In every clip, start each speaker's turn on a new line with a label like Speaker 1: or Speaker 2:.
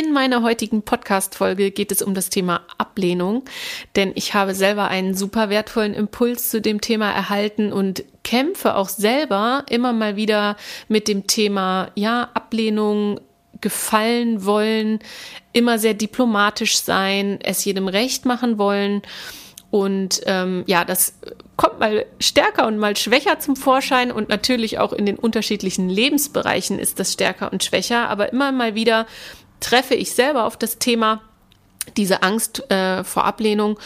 Speaker 1: In meiner heutigen Podcast-Folge geht es um das Thema Ablehnung, denn ich habe selber einen super wertvollen Impuls zu dem Thema erhalten und kämpfe auch selber immer mal wieder mit dem Thema, ja, Ablehnung, gefallen wollen, immer sehr diplomatisch sein, es jedem recht machen wollen. Und ähm, ja, das kommt mal stärker und mal schwächer zum Vorschein und natürlich auch in den unterschiedlichen Lebensbereichen ist das stärker und schwächer, aber immer mal wieder treffe ich selber auf das Thema, diese Angst äh, vor Ablehnung.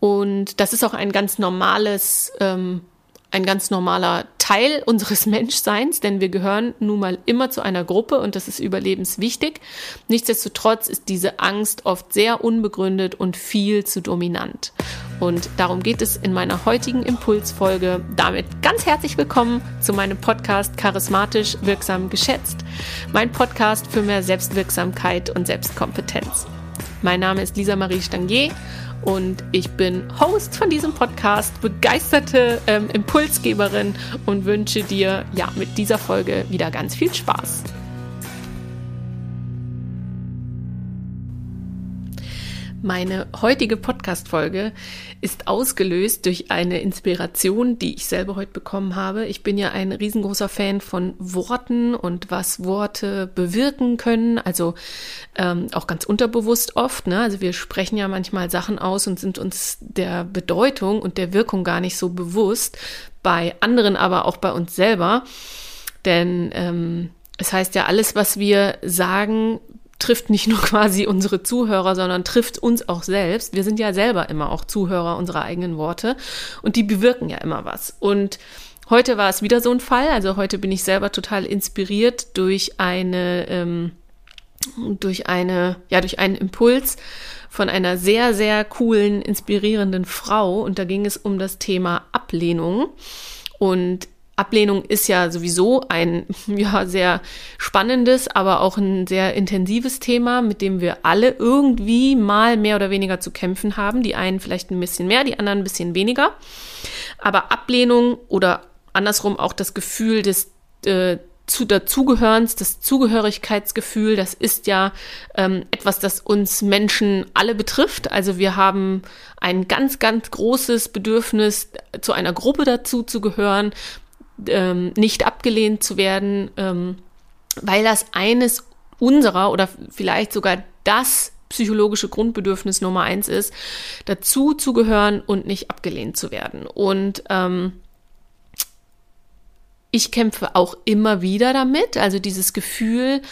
Speaker 1: Und das ist auch ein ganz normales, ähm, ein ganz normaler Teil unseres Menschseins, denn wir gehören nun mal immer zu einer Gruppe und das ist überlebenswichtig. Nichtsdestotrotz ist diese Angst oft sehr unbegründet und viel zu dominant. Und darum geht es in meiner heutigen Impulsfolge. Damit ganz herzlich willkommen zu meinem Podcast Charismatisch wirksam geschätzt. Mein Podcast für mehr Selbstwirksamkeit und Selbstkompetenz. Mein Name ist Lisa Marie Stangier und ich bin Host von diesem Podcast, begeisterte ähm, Impulsgeberin und wünsche dir ja mit dieser Folge wieder ganz viel Spaß. Meine heutige Podcast-Folge ist ausgelöst durch eine Inspiration, die ich selber heute bekommen habe. Ich bin ja ein riesengroßer Fan von Worten und was Worte bewirken können. Also ähm, auch ganz unterbewusst oft. Ne? Also wir sprechen ja manchmal Sachen aus und sind uns der Bedeutung und der Wirkung gar nicht so bewusst. Bei anderen aber auch bei uns selber. Denn ähm, es heißt ja, alles, was wir sagen, trifft nicht nur quasi unsere Zuhörer, sondern trifft uns auch selbst. Wir sind ja selber immer auch Zuhörer unserer eigenen Worte und die bewirken ja immer was. Und heute war es wieder so ein Fall. Also heute bin ich selber total inspiriert durch eine, ähm, durch eine, ja, durch einen Impuls von einer sehr, sehr coolen, inspirierenden Frau. Und da ging es um das Thema Ablehnung. Und Ablehnung ist ja sowieso ein ja sehr spannendes, aber auch ein sehr intensives Thema, mit dem wir alle irgendwie mal mehr oder weniger zu kämpfen haben. Die einen vielleicht ein bisschen mehr, die anderen ein bisschen weniger. Aber Ablehnung oder andersrum auch das Gefühl des äh, zu dazugehörens, das Zugehörigkeitsgefühl, das ist ja ähm, etwas, das uns Menschen alle betrifft. Also wir haben ein ganz, ganz großes Bedürfnis, zu einer Gruppe dazu zu gehören ähm, nicht abgelehnt zu werden, ähm, weil das eines unserer oder vielleicht sogar das psychologische Grundbedürfnis Nummer eins ist, dazu zu gehören und nicht abgelehnt zu werden. Und ähm, ich kämpfe auch immer wieder damit, also dieses Gefühl,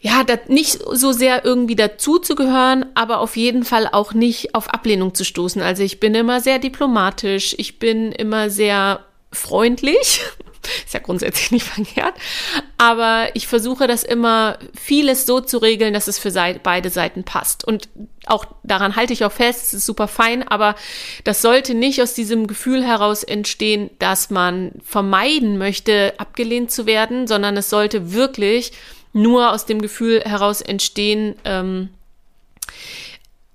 Speaker 1: ja, nicht so sehr irgendwie dazu zu gehören, aber auf jeden Fall auch nicht auf Ablehnung zu stoßen. Also ich bin immer sehr diplomatisch, ich bin immer sehr freundlich. Ist ja grundsätzlich nicht verkehrt. Aber ich versuche das immer vieles so zu regeln, dass es für beide Seiten passt. Und auch daran halte ich auch fest, es ist super fein, aber das sollte nicht aus diesem Gefühl heraus entstehen, dass man vermeiden möchte, abgelehnt zu werden, sondern es sollte wirklich nur aus dem Gefühl heraus entstehen, ähm,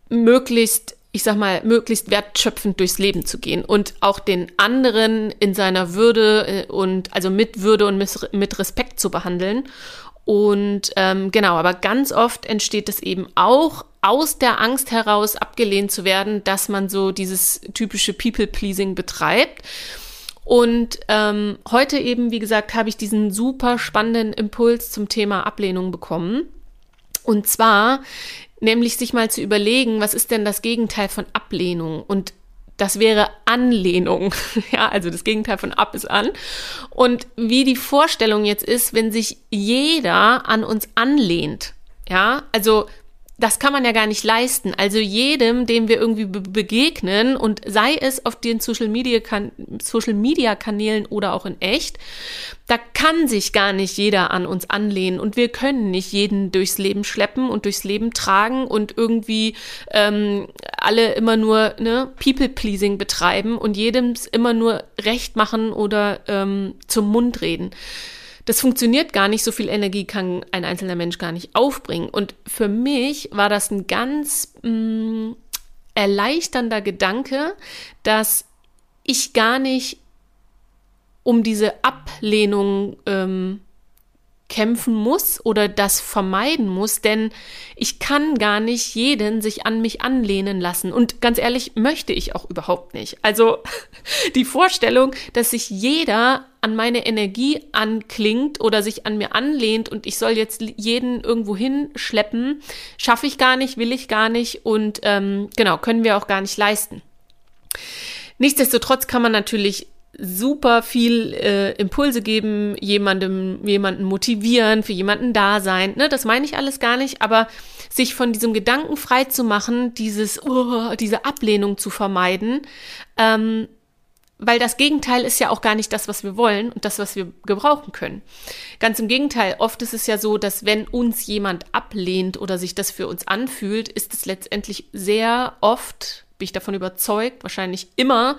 Speaker 1: möglichst ich sag mal, möglichst wertschöpfend durchs Leben zu gehen und auch den anderen in seiner Würde äh, und also mit Würde und mit Respekt zu behandeln. Und ähm, genau, aber ganz oft entsteht es eben auch aus der Angst heraus, abgelehnt zu werden, dass man so dieses typische People-Pleasing betreibt. Und ähm, heute eben, wie gesagt, habe ich diesen super spannenden Impuls zum Thema Ablehnung bekommen. Und zwar nämlich sich mal zu überlegen, was ist denn das Gegenteil von Ablehnung? Und das wäre Anlehnung. Ja, also das Gegenteil von ab ist an. Und wie die Vorstellung jetzt ist, wenn sich jeder an uns anlehnt. Ja, also das kann man ja gar nicht leisten. Also jedem, dem wir irgendwie be begegnen und sei es auf den Social Media, kan Social Media Kanälen oder auch in echt, da kann sich gar nicht jeder an uns anlehnen und wir können nicht jeden durchs Leben schleppen und durchs Leben tragen und irgendwie ähm, alle immer nur ne, People-Pleasing betreiben und jedem immer nur recht machen oder ähm, zum Mund reden das funktioniert gar nicht, so viel Energie kann ein einzelner Mensch gar nicht aufbringen. Und für mich war das ein ganz mh, mm, erleichternder Gedanke, dass ich gar nicht um diese Ablehnung ähm, kämpfen muss oder das vermeiden muss, denn ich kann gar nicht jeden sich an mich anlehnen lassen. Und ganz ehrlich, möchte ich auch überhaupt nicht. Also die Vorstellung, dass sich jeder an meine Energie anklingt oder sich an mir anlehnt und ich soll jetzt jeden irgendwo hinschleppen, schaffe ich gar nicht, will ich gar nicht und ähm, genau, können wir auch gar nicht leisten. Nichtsdestotrotz kann man natürlich super viel äh, Impulse geben, jemandem, jemanden motivieren, für jemanden da sein. Ne, das meine ich alles gar nicht, aber sich von diesem Gedanken frei zu machen, dieses, oh, diese Ablehnung zu vermeiden, ähm, weil das Gegenteil ist ja auch gar nicht das, was wir wollen und das, was wir gebrauchen können. Ganz im Gegenteil, oft ist es ja so, dass wenn uns jemand ablehnt oder sich das für uns anfühlt, ist es letztendlich sehr oft bin ich davon überzeugt, wahrscheinlich immer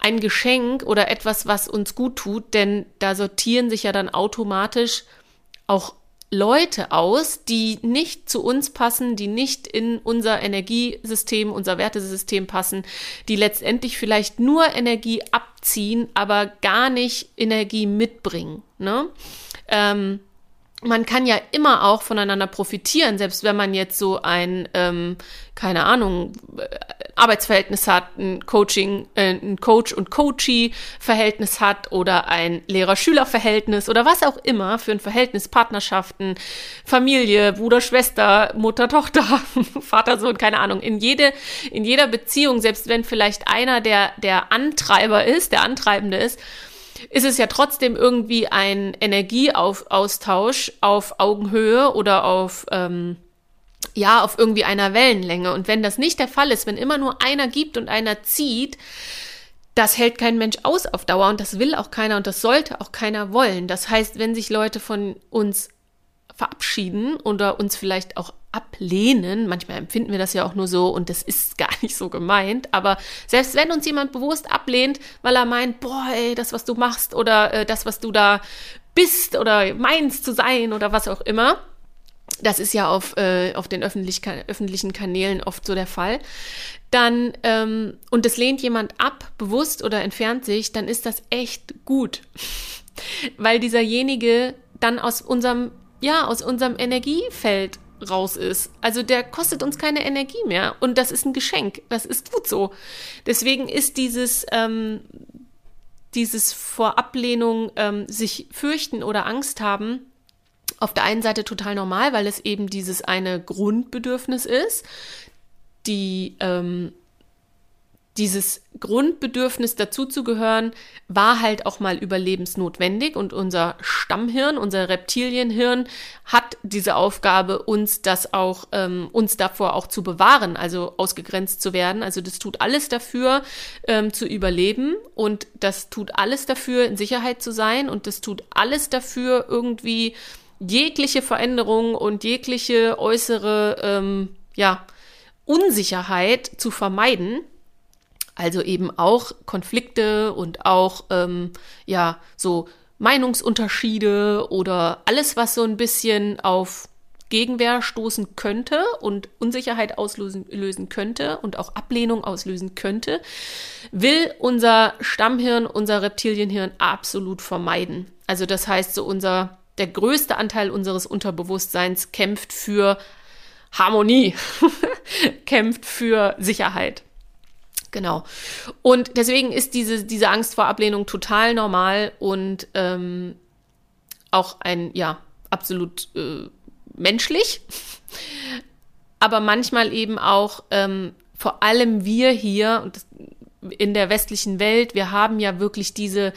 Speaker 1: ein Geschenk oder etwas, was uns gut tut, denn da sortieren sich ja dann automatisch auch Leute aus, die nicht zu uns passen, die nicht in unser Energiesystem, unser Wertesystem passen, die letztendlich vielleicht nur Energie abziehen, aber gar nicht Energie mitbringen. Ne? Ähm, man kann ja immer auch voneinander profitieren, selbst wenn man jetzt so ein, ähm, keine Ahnung, Arbeitsverhältnis hat, ein Coaching, äh, ein Coach- und Coachee-Verhältnis hat oder ein Lehrer-Schüler-Verhältnis oder was auch immer für ein Verhältnis, Partnerschaften, Familie, Bruder, Schwester, Mutter, Tochter, Vater, Sohn, keine Ahnung. In jede, in jeder Beziehung, selbst wenn vielleicht einer der, der Antreiber ist, der Antreibende ist, ist es ja trotzdem irgendwie ein Energieaustausch auf Augenhöhe oder auf, ähm, ja, auf irgendwie einer Wellenlänge. Und wenn das nicht der Fall ist, wenn immer nur einer gibt und einer zieht, das hält kein Mensch aus auf Dauer und das will auch keiner und das sollte auch keiner wollen. Das heißt, wenn sich Leute von uns verabschieden oder uns vielleicht auch ablehnen, manchmal empfinden wir das ja auch nur so und das ist gar nicht so gemeint, aber selbst wenn uns jemand bewusst ablehnt, weil er meint, boah, ey, das, was du machst oder äh, das, was du da bist oder meinst zu sein oder was auch immer, das ist ja auf, äh, auf den öffentlich, öffentlichen Kanälen oft so der Fall, dann, ähm, und es lehnt jemand ab, bewusst oder entfernt sich, dann ist das echt gut. Weil dieserjenige dann aus unserem, ja, aus unserem Energiefeld raus ist. Also der kostet uns keine Energie mehr und das ist ein Geschenk. Das ist gut so. Deswegen ist dieses, ähm, dieses vor Ablehnung ähm, sich fürchten oder Angst haben, auf der einen Seite total normal, weil es eben dieses eine Grundbedürfnis ist, die ähm, dieses Grundbedürfnis dazuzugehören war halt auch mal überlebensnotwendig und unser Stammhirn, unser Reptilienhirn hat diese Aufgabe, uns das auch, ähm, uns davor auch zu bewahren, also ausgegrenzt zu werden. Also das tut alles dafür, ähm, zu überleben und das tut alles dafür, in Sicherheit zu sein und das tut alles dafür, irgendwie jegliche Veränderung und jegliche äußere, ähm, ja, Unsicherheit zu vermeiden. Also eben auch Konflikte und auch, ähm, ja, so Meinungsunterschiede oder alles, was so ein bisschen auf Gegenwehr stoßen könnte und Unsicherheit auslösen lösen könnte und auch Ablehnung auslösen könnte, will unser Stammhirn, unser Reptilienhirn absolut vermeiden. Also das heißt, so unser der größte Anteil unseres Unterbewusstseins kämpft für Harmonie, kämpft für Sicherheit. Genau. Und deswegen ist diese, diese Angst vor Ablehnung total normal und ähm, auch ein, ja, absolut äh, menschlich. Aber manchmal eben auch, ähm, vor allem wir hier und in der westlichen Welt, wir haben ja wirklich diese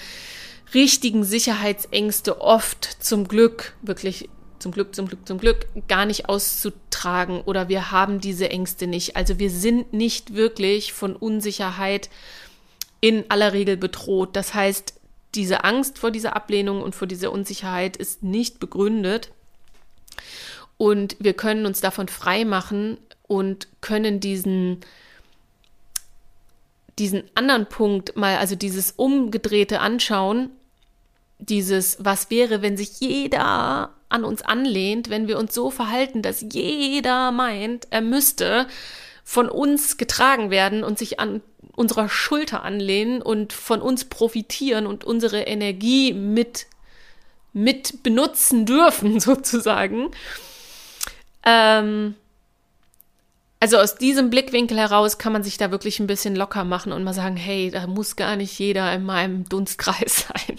Speaker 1: richtigen Sicherheitsängste oft zum Glück, wirklich zum Glück, zum Glück, zum Glück gar nicht auszutragen oder wir haben diese Ängste nicht. Also wir sind nicht wirklich von Unsicherheit in aller Regel bedroht. Das heißt, diese Angst vor dieser Ablehnung und vor dieser Unsicherheit ist nicht begründet. Und wir können uns davon frei machen und können diesen, diesen anderen Punkt mal, also dieses Umgedrehte anschauen dieses, was wäre, wenn sich jeder an uns anlehnt, wenn wir uns so verhalten, dass jeder meint, er müsste von uns getragen werden und sich an unserer Schulter anlehnen und von uns profitieren und unsere Energie mit mit benutzen dürfen, sozusagen. Ähm, also aus diesem Blickwinkel heraus kann man sich da wirklich ein bisschen locker machen und mal sagen, hey, da muss gar nicht jeder in meinem Dunstkreis sein.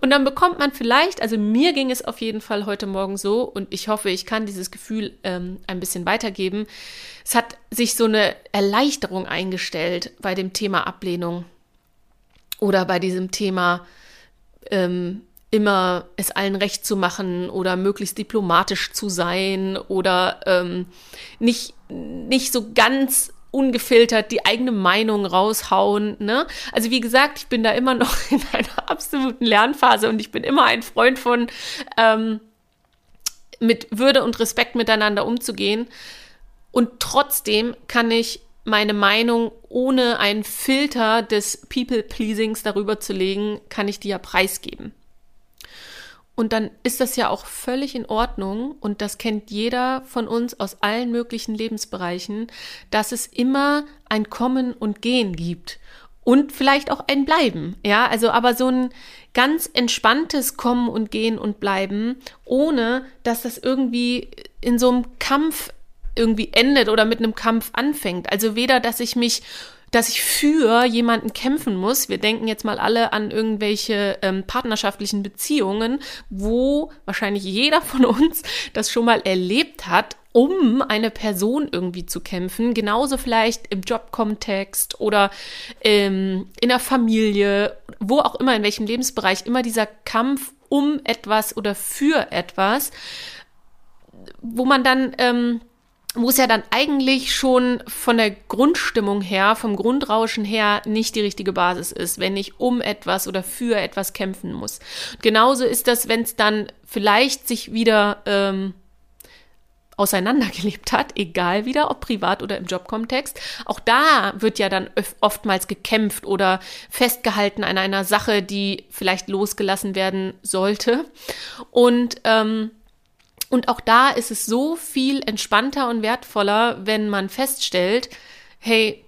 Speaker 1: Und dann bekommt man vielleicht, also mir ging es auf jeden Fall heute Morgen so und ich hoffe, ich kann dieses Gefühl ähm, ein bisschen weitergeben. Es hat sich so eine Erleichterung eingestellt bei dem Thema Ablehnung oder bei diesem Thema ähm, immer es allen recht zu machen oder möglichst diplomatisch zu sein oder ähm, nicht, nicht so ganz ungefiltert die eigene Meinung raushauen. Ne? Also wie gesagt, ich bin da immer noch in einer absoluten Lernphase und ich bin immer ein Freund von ähm, mit Würde und Respekt miteinander umzugehen. Und trotzdem kann ich meine Meinung ohne einen Filter des People-Pleasings darüber zu legen, kann ich die ja preisgeben. Und dann ist das ja auch völlig in Ordnung und das kennt jeder von uns aus allen möglichen Lebensbereichen, dass es immer ein Kommen und Gehen gibt und vielleicht auch ein Bleiben. Ja, also aber so ein ganz entspanntes Kommen und Gehen und Bleiben, ohne dass das irgendwie in so einem Kampf irgendwie endet oder mit einem Kampf anfängt. Also weder, dass ich mich dass ich für jemanden kämpfen muss. Wir denken jetzt mal alle an irgendwelche ähm, partnerschaftlichen Beziehungen, wo wahrscheinlich jeder von uns das schon mal erlebt hat, um eine Person irgendwie zu kämpfen. Genauso vielleicht im Jobkontext oder ähm, in der Familie, wo auch immer, in welchem Lebensbereich, immer dieser Kampf um etwas oder für etwas, wo man dann ähm, wo es ja dann eigentlich schon von der Grundstimmung her, vom Grundrauschen her nicht die richtige Basis ist, wenn ich um etwas oder für etwas kämpfen muss. Und genauso ist das, wenn es dann vielleicht sich wieder ähm, auseinandergelebt hat, egal wieder, ob privat oder im Jobkontext. Auch da wird ja dann oftmals gekämpft oder festgehalten an einer Sache, die vielleicht losgelassen werden sollte. Und ähm, und auch da ist es so viel entspannter und wertvoller, wenn man feststellt, hey,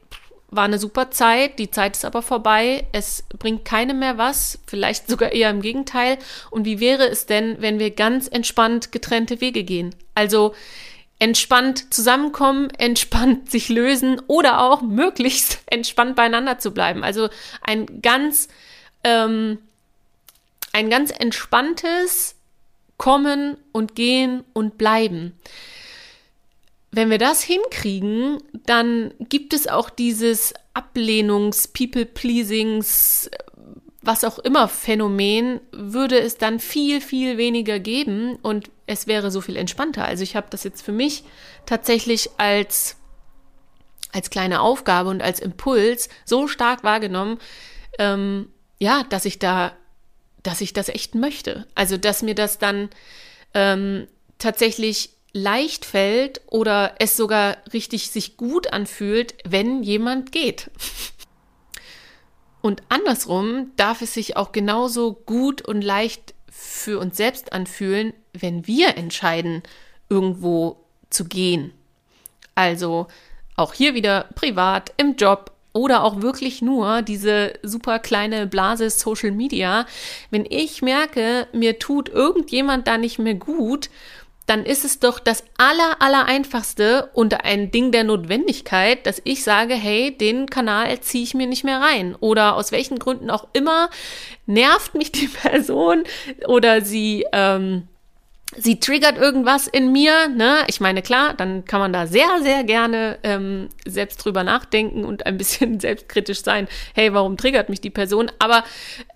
Speaker 1: war eine super Zeit, die Zeit ist aber vorbei, es bringt keinem mehr was, vielleicht sogar eher im Gegenteil. Und wie wäre es denn, wenn wir ganz entspannt getrennte Wege gehen? Also entspannt zusammenkommen, entspannt sich lösen oder auch möglichst entspannt beieinander zu bleiben. Also ein ganz, ähm, ein ganz entspanntes, kommen und gehen und bleiben. Wenn wir das hinkriegen, dann gibt es auch dieses Ablehnungs-, People-Pleasings, was auch immer Phänomen, würde es dann viel, viel weniger geben und es wäre so viel entspannter. Also ich habe das jetzt für mich tatsächlich als, als kleine Aufgabe und als Impuls so stark wahrgenommen, ähm, ja, dass ich da dass ich das echt möchte. Also, dass mir das dann ähm, tatsächlich leicht fällt oder es sogar richtig sich gut anfühlt, wenn jemand geht. Und andersrum darf es sich auch genauso gut und leicht für uns selbst anfühlen, wenn wir entscheiden, irgendwo zu gehen. Also auch hier wieder privat, im Job, oder auch wirklich nur diese super kleine Blase Social Media. Wenn ich merke, mir tut irgendjemand da nicht mehr gut, dann ist es doch das aller, aller einfachste und ein Ding der Notwendigkeit, dass ich sage, hey, den Kanal ziehe ich mir nicht mehr rein. Oder aus welchen Gründen auch immer nervt mich die Person oder sie, ähm, sie triggert irgendwas in mir, ne? Ich meine, klar, dann kann man da sehr, sehr gerne ähm, selbst drüber nachdenken und ein bisschen selbstkritisch sein. Hey, warum triggert mich die Person? Aber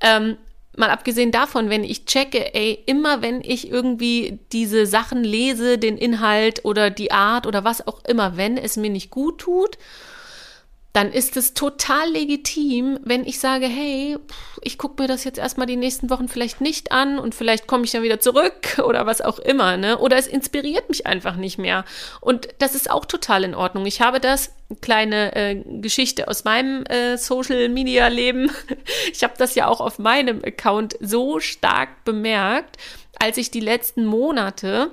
Speaker 1: ähm, mal abgesehen davon, wenn ich checke, ey, immer wenn ich irgendwie diese Sachen lese, den Inhalt oder die Art oder was auch immer, wenn es mir nicht gut tut dann ist es total legitim, wenn ich sage, hey, ich gucke mir das jetzt erstmal die nächsten Wochen vielleicht nicht an und vielleicht komme ich dann wieder zurück oder was auch immer, ne? Oder es inspiriert mich einfach nicht mehr. Und das ist auch total in Ordnung. Ich habe das, kleine äh, Geschichte aus meinem äh, Social Media Leben. Ich habe das ja auch auf meinem Account so stark bemerkt, als ich die letzten Monate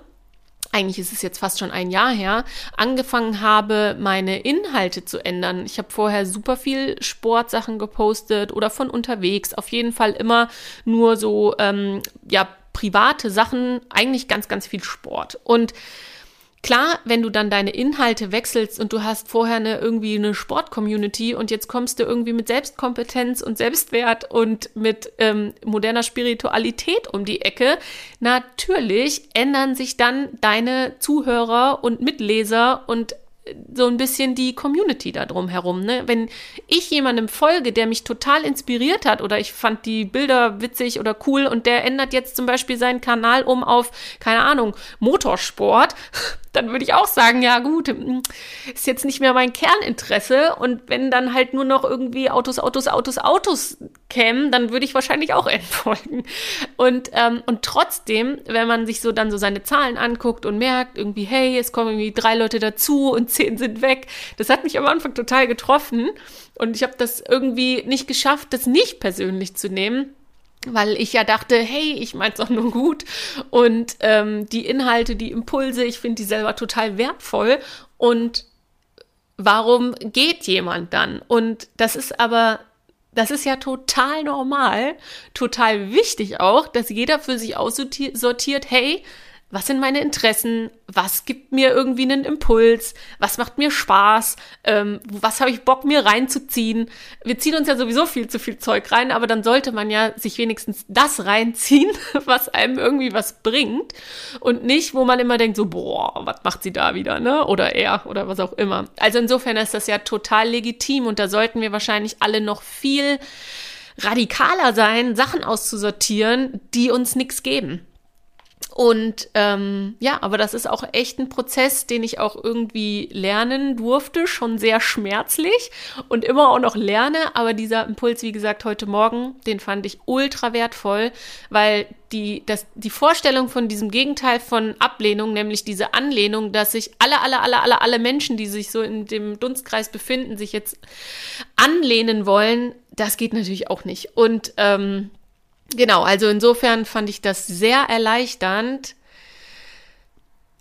Speaker 1: eigentlich ist es jetzt fast schon ein Jahr her, angefangen habe, meine Inhalte zu ändern. Ich habe vorher super viel Sportsachen gepostet oder von unterwegs. Auf jeden Fall immer nur so, ähm, ja, private Sachen, eigentlich ganz, ganz viel Sport. Und Klar, wenn du dann deine Inhalte wechselst und du hast vorher eine, irgendwie eine Sport-Community und jetzt kommst du irgendwie mit Selbstkompetenz und Selbstwert und mit ähm, moderner Spiritualität um die Ecke, natürlich ändern sich dann deine Zuhörer und Mitleser und so ein bisschen die Community da drum herum. Ne? Wenn ich jemandem folge, der mich total inspiriert hat oder ich fand die Bilder witzig oder cool und der ändert jetzt zum Beispiel seinen Kanal um auf, keine Ahnung, Motorsport, dann würde ich auch sagen, ja gut, hm, ist jetzt nicht mehr mein Kerninteresse. Und wenn dann halt nur noch irgendwie Autos, Autos, Autos, Autos kämen, dann würde ich wahrscheinlich auch entfolgen. Und, ähm, und trotzdem, wenn man sich so dann so seine Zahlen anguckt und merkt, irgendwie, hey, es kommen irgendwie drei Leute dazu und zehn sind weg, das hat mich am Anfang total getroffen. Und ich habe das irgendwie nicht geschafft, das nicht persönlich zu nehmen weil ich ja dachte, hey, ich mein's doch nur gut und ähm, die Inhalte, die Impulse, ich finde die selber total wertvoll und warum geht jemand dann? Und das ist aber, das ist ja total normal, total wichtig auch, dass jeder für sich aussortiert, hey, was sind meine Interessen, was gibt mir irgendwie einen Impuls, was macht mir Spaß, ähm, was habe ich Bock mir reinzuziehen. Wir ziehen uns ja sowieso viel zu viel Zeug rein, aber dann sollte man ja sich wenigstens das reinziehen, was einem irgendwie was bringt und nicht, wo man immer denkt so, boah, was macht sie da wieder, ne? Oder er oder was auch immer. Also insofern ist das ja total legitim und da sollten wir wahrscheinlich alle noch viel radikaler sein, Sachen auszusortieren, die uns nichts geben. Und ähm, ja, aber das ist auch echt ein Prozess, den ich auch irgendwie lernen durfte, schon sehr schmerzlich und immer auch noch lerne. Aber dieser Impuls, wie gesagt, heute Morgen, den fand ich ultra wertvoll, weil die, das, die Vorstellung von diesem Gegenteil von Ablehnung, nämlich diese Anlehnung, dass sich alle, alle, alle, alle, alle Menschen, die sich so in dem Dunstkreis befinden, sich jetzt anlehnen wollen, das geht natürlich auch nicht. Und ähm, Genau, also insofern fand ich das sehr erleichternd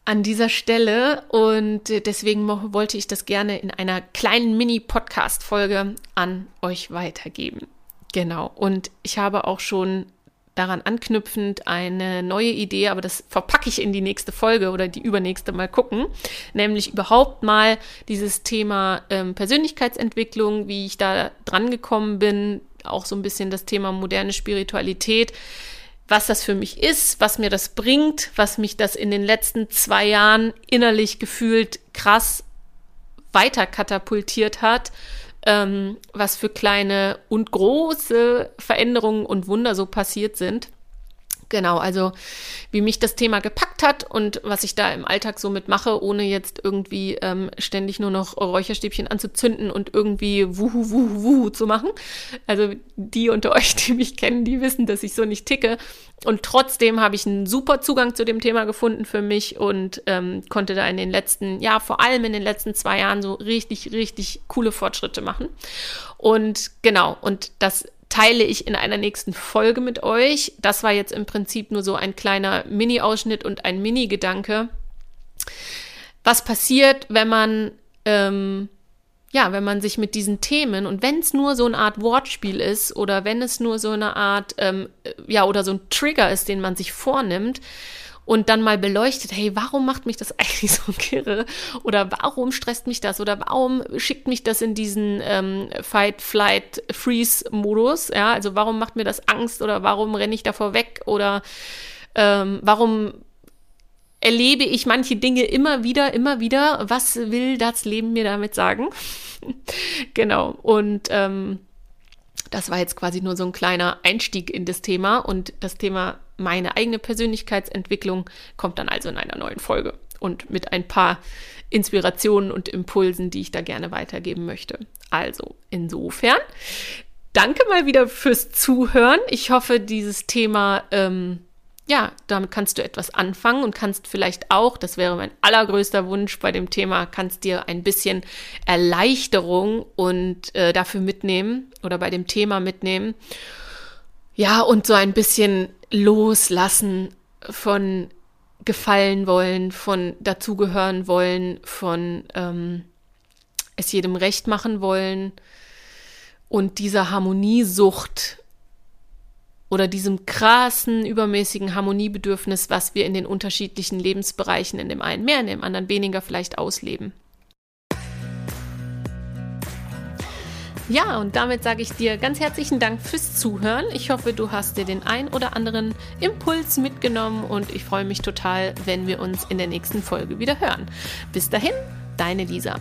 Speaker 1: an dieser Stelle und deswegen wollte ich das gerne in einer kleinen Mini-Podcast-Folge an euch weitergeben. Genau, und ich habe auch schon daran anknüpfend eine neue Idee, aber das verpacke ich in die nächste Folge oder die übernächste mal gucken, nämlich überhaupt mal dieses Thema ähm, Persönlichkeitsentwicklung, wie ich da dran gekommen bin, auch so ein bisschen das Thema moderne Spiritualität, was das für mich ist, was mir das bringt, was mich das in den letzten zwei Jahren innerlich gefühlt krass weiter katapultiert hat, ähm, was für kleine und große Veränderungen und Wunder so passiert sind. Genau, also wie mich das Thema gepackt hat und was ich da im Alltag so mitmache, ohne jetzt irgendwie ähm, ständig nur noch Räucherstäbchen anzuzünden und irgendwie wuhu, wuhu, wuhu zu machen. Also die unter euch, die mich kennen, die wissen, dass ich so nicht ticke. Und trotzdem habe ich einen super Zugang zu dem Thema gefunden für mich und ähm, konnte da in den letzten, ja, vor allem in den letzten zwei Jahren so richtig, richtig coole Fortschritte machen. Und genau, und das teile ich in einer nächsten Folge mit euch. Das war jetzt im Prinzip nur so ein kleiner Mini-Ausschnitt und ein Mini-Gedanke. Was passiert, wenn man, ähm, ja, wenn man sich mit diesen Themen und wenn es nur so eine Art Wortspiel ist oder wenn es nur so eine Art, ähm, ja, oder so ein Trigger ist, den man sich vornimmt, und dann mal beleuchtet, hey, warum macht mich das eigentlich so kirre? Oder warum stresst mich das? Oder warum schickt mich das in diesen ähm, Fight, Flight, Freeze-Modus? Ja, also warum macht mir das Angst? Oder warum renne ich davor weg? Oder ähm, warum erlebe ich manche Dinge immer wieder, immer wieder? Was will das Leben mir damit sagen? genau. Und ähm, das war jetzt quasi nur so ein kleiner Einstieg in das Thema und das Thema meine eigene Persönlichkeitsentwicklung kommt dann also in einer neuen Folge und mit ein paar Inspirationen und Impulsen, die ich da gerne weitergeben möchte. Also insofern, danke mal wieder fürs Zuhören. Ich hoffe, dieses Thema ähm, ja, damit kannst du etwas anfangen und kannst vielleicht auch, das wäre mein allergrößter Wunsch bei dem Thema, kannst dir ein bisschen Erleichterung und äh, dafür mitnehmen oder bei dem Thema mitnehmen. Ja, und so ein bisschen loslassen von gefallen wollen, von dazugehören wollen, von ähm, es jedem recht machen wollen und dieser Harmoniesucht oder diesem krassen, übermäßigen Harmoniebedürfnis, was wir in den unterschiedlichen Lebensbereichen in dem einen mehr, in dem anderen weniger vielleicht ausleben. Ja, und damit sage ich dir ganz herzlichen Dank fürs Zuhören. Ich hoffe, du hast dir den ein oder anderen Impuls mitgenommen und ich freue mich total, wenn wir uns in der nächsten Folge wieder hören. Bis dahin, deine Lisa.